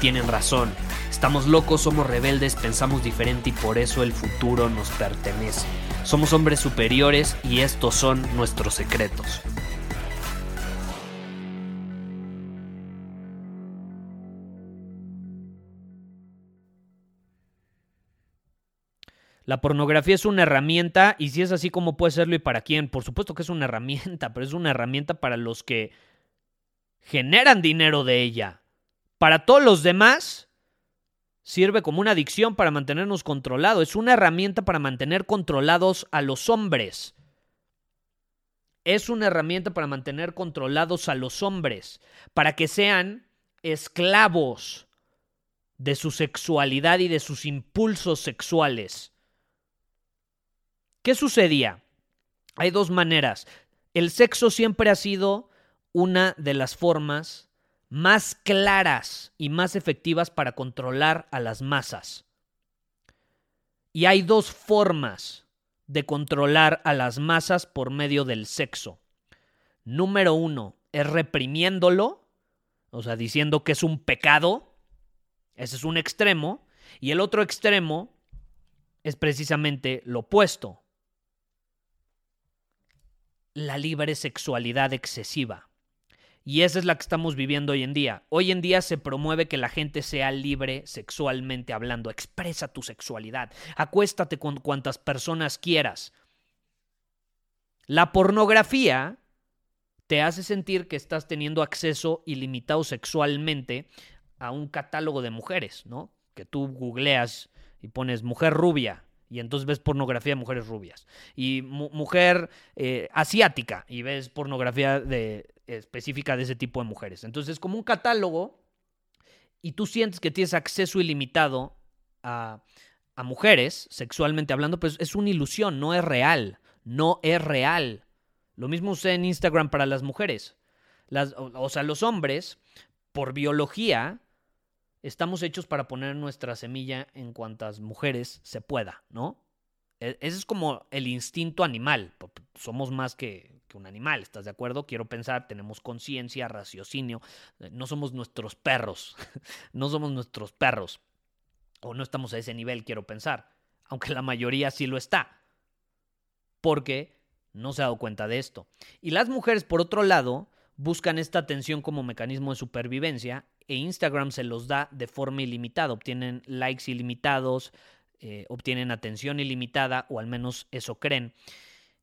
tienen razón. Estamos locos, somos rebeldes, pensamos diferente y por eso el futuro nos pertenece. Somos hombres superiores y estos son nuestros secretos. La pornografía es una herramienta y si es así, ¿cómo puede serlo y para quién? Por supuesto que es una herramienta, pero es una herramienta para los que generan dinero de ella. Para todos los demás, sirve como una adicción para mantenernos controlados. Es una herramienta para mantener controlados a los hombres. Es una herramienta para mantener controlados a los hombres, para que sean esclavos de su sexualidad y de sus impulsos sexuales. ¿Qué sucedía? Hay dos maneras. El sexo siempre ha sido una de las formas más claras y más efectivas para controlar a las masas. Y hay dos formas de controlar a las masas por medio del sexo. Número uno es reprimiéndolo, o sea, diciendo que es un pecado. Ese es un extremo. Y el otro extremo es precisamente lo opuesto. La libre sexualidad excesiva. Y esa es la que estamos viviendo hoy en día. Hoy en día se promueve que la gente sea libre sexualmente hablando. Expresa tu sexualidad. Acuéstate con cuantas personas quieras. La pornografía te hace sentir que estás teniendo acceso ilimitado sexualmente a un catálogo de mujeres, ¿no? Que tú googleas y pones mujer rubia y entonces ves pornografía de mujeres rubias. Y mujer eh, asiática y ves pornografía de, específica de ese tipo de mujeres. Entonces es como un catálogo y tú sientes que tienes acceso ilimitado a, a mujeres, sexualmente hablando, pues es una ilusión, no es real. No es real. Lo mismo usé en Instagram para las mujeres. Las, o sea, los hombres, por biología, estamos hechos para poner nuestra semilla en cuantas mujeres se pueda, ¿no? E, ese es como el instinto animal. Somos más que, un animal, ¿estás de acuerdo? Quiero pensar, tenemos conciencia, raciocinio. Eh, no somos nuestros perros. no somos nuestros perros. O no estamos a ese nivel, quiero pensar. Aunque la mayoría sí lo está. Porque no se ha dado cuenta de esto. Y las mujeres, por otro lado, buscan esta atención como mecanismo de supervivencia e Instagram se los da de forma ilimitada. Obtienen likes ilimitados, eh, obtienen atención ilimitada, o al menos eso creen,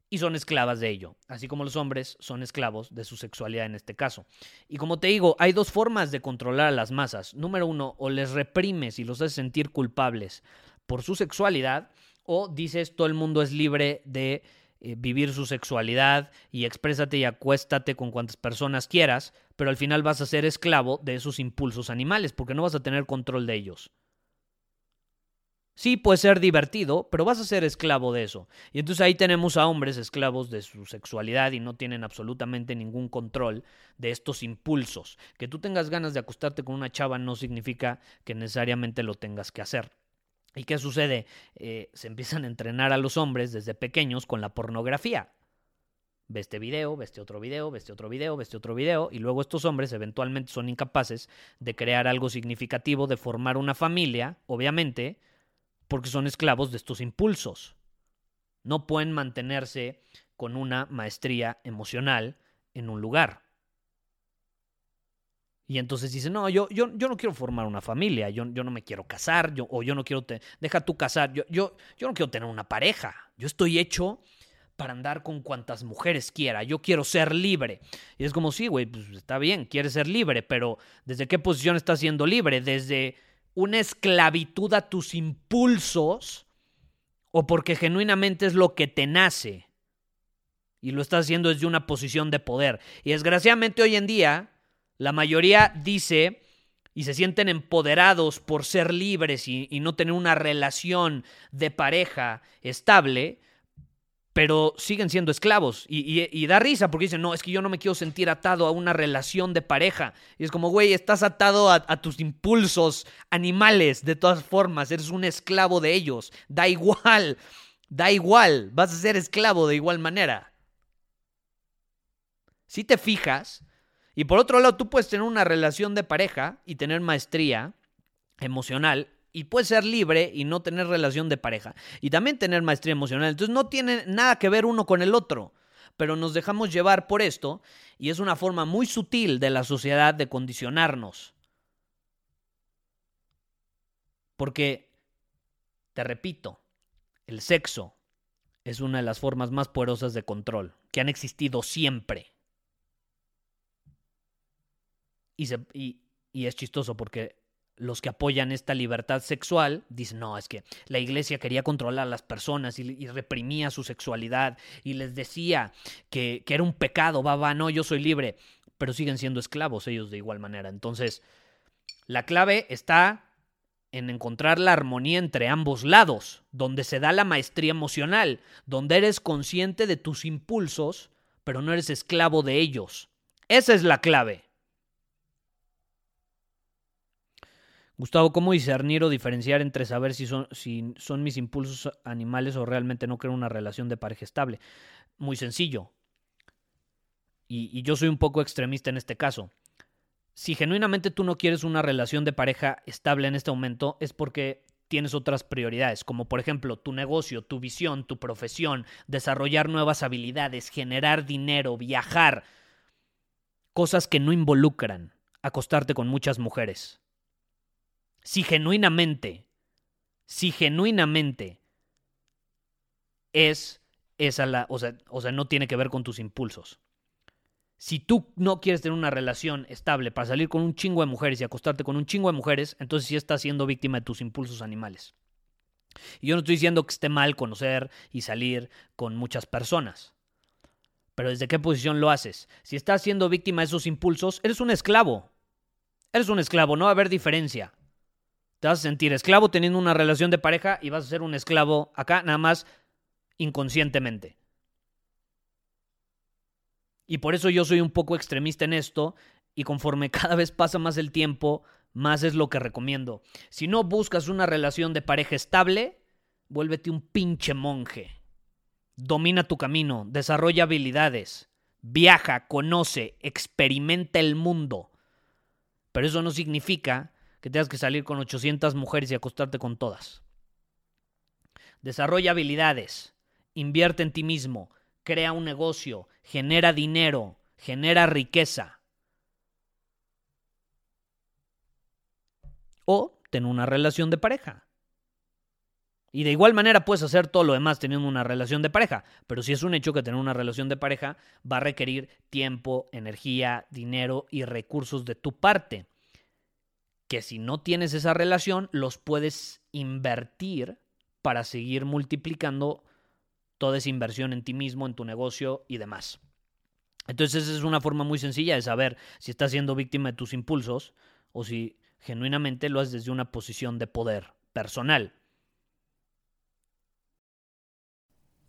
y son esclavas de ello, así como los hombres son esclavos de su sexualidad en este caso. Y como te digo, hay dos formas de controlar a las masas. Número uno, o les reprimes y los haces sentir culpables por su sexualidad, o dices todo el mundo es libre de eh, vivir su sexualidad y exprésate y acuéstate con cuantas personas quieras, pero al final vas a ser esclavo de esos impulsos animales porque no vas a tener control de ellos. Sí, puede ser divertido, pero vas a ser esclavo de eso. Y entonces ahí tenemos a hombres esclavos de su sexualidad y no tienen absolutamente ningún control de estos impulsos. Que tú tengas ganas de acostarte con una chava no significa que necesariamente lo tengas que hacer. ¿Y qué sucede? Eh, se empiezan a entrenar a los hombres desde pequeños con la pornografía. Ve este video, ve este otro video, ve este otro video, ve este otro video, y luego estos hombres eventualmente son incapaces de crear algo significativo, de formar una familia, obviamente, porque son esclavos de estos impulsos. No pueden mantenerse con una maestría emocional en un lugar. Y entonces dice, no, yo, yo, yo no quiero formar una familia, yo, yo no me quiero casar, yo, o yo no quiero, te, deja tú casar, yo, yo, yo no quiero tener una pareja, yo estoy hecho para andar con cuantas mujeres quiera, yo quiero ser libre. Y es como, sí, güey, pues está bien, quieres ser libre, pero ¿desde qué posición estás siendo libre? ¿Desde una esclavitud a tus impulsos o porque genuinamente es lo que te nace y lo estás haciendo desde una posición de poder. Y desgraciadamente hoy en día la mayoría dice y se sienten empoderados por ser libres y, no tener una relación de pareja estable, pero siguen siendo esclavos. Y, da risa porque dicen, no, es que yo no me quiero sentir atado a una relación de pareja. Y es como, güey, estás atado a, a, tus impulsos animales de todas formas, eres un esclavo de ellos. Da igual, da igual, vas a ser esclavo de igual manera. Si te fijas, y por otro lado, tú puedes tener una relación de pareja y tener maestría emocional y puedes ser libre y no tener relación de pareja y también tener maestría emocional. Entonces no tiene nada que ver uno con el otro, pero nos dejamos llevar por esto y es una forma muy sutil de la sociedad de condicionarnos. Porque, te repito, el sexo es una de las formas más poderosas de control que han existido siempre. Y, es chistoso porque los que apoyan esta libertad sexual dicen, no, es que la iglesia quería controlar a las personas y, reprimía su sexualidad y les decía que, que, era un pecado, va, va, no, yo soy libre, pero siguen siendo esclavos ellos de igual manera. Entonces, la clave está en encontrar la armonía entre ambos lados, donde se da la maestría emocional, donde eres consciente de tus impulsos, pero no eres esclavo de ellos. Esa es la clave. Gustavo, ¿cómo discernir o diferenciar entre saber si son, si son mis impulsos animales o realmente no creo una relación de pareja estable? Muy sencillo. Y, y, yo soy un poco extremista en este caso. Si genuinamente tú no quieres una relación de pareja estable en este momento, es porque tienes otras prioridades, como por ejemplo tu negocio, tu visión, tu profesión, desarrollar nuevas habilidades, generar dinero, viajar, cosas que no involucran acostarte con muchas mujeres si genuinamente, si genuinamente es esa la, o sea, o sea, no tiene que ver con tus impulsos. Si tú no quieres tener una relación estable para salir con un chingo de mujeres y acostarte con un chingo de mujeres, entonces sí estás siendo víctima de tus impulsos animales. Y yo no estoy diciendo que esté mal conocer y salir con muchas personas. Pero ¿desde qué posición lo haces? Si estás siendo víctima de esos impulsos, eres un esclavo. Eres un esclavo, no va a haber diferencia. Vas a sentir esclavo teniendo una relación de pareja y vas a ser un esclavo acá, nada más inconscientemente. Y por eso yo soy un poco extremista en esto y conforme cada vez pasa más el tiempo, más es lo que recomiendo. Si no buscas una relación de pareja estable, vuélvete un pinche monje. Domina tu camino, desarrolla habilidades, viaja, conoce, experimenta el mundo. Pero eso no significa que tengas que salir con 800 mujeres y acostarte con todas. Desarrolla habilidades, invierte en ti mismo, crea un negocio, genera dinero, genera riqueza. O ten una relación de pareja. Y de igual manera puedes hacer todo lo demás teniendo una relación de pareja, pero si es un hecho que tener una relación de pareja va a requerir tiempo, energía, dinero y recursos de tu parte que si no tienes esa relación, los puedes invertir para seguir multiplicando toda esa inversión en ti mismo, en tu negocio y demás. Entonces esa es una forma muy sencilla de saber si estás siendo víctima de tus impulsos o si genuinamente lo haces desde una posición de poder personal.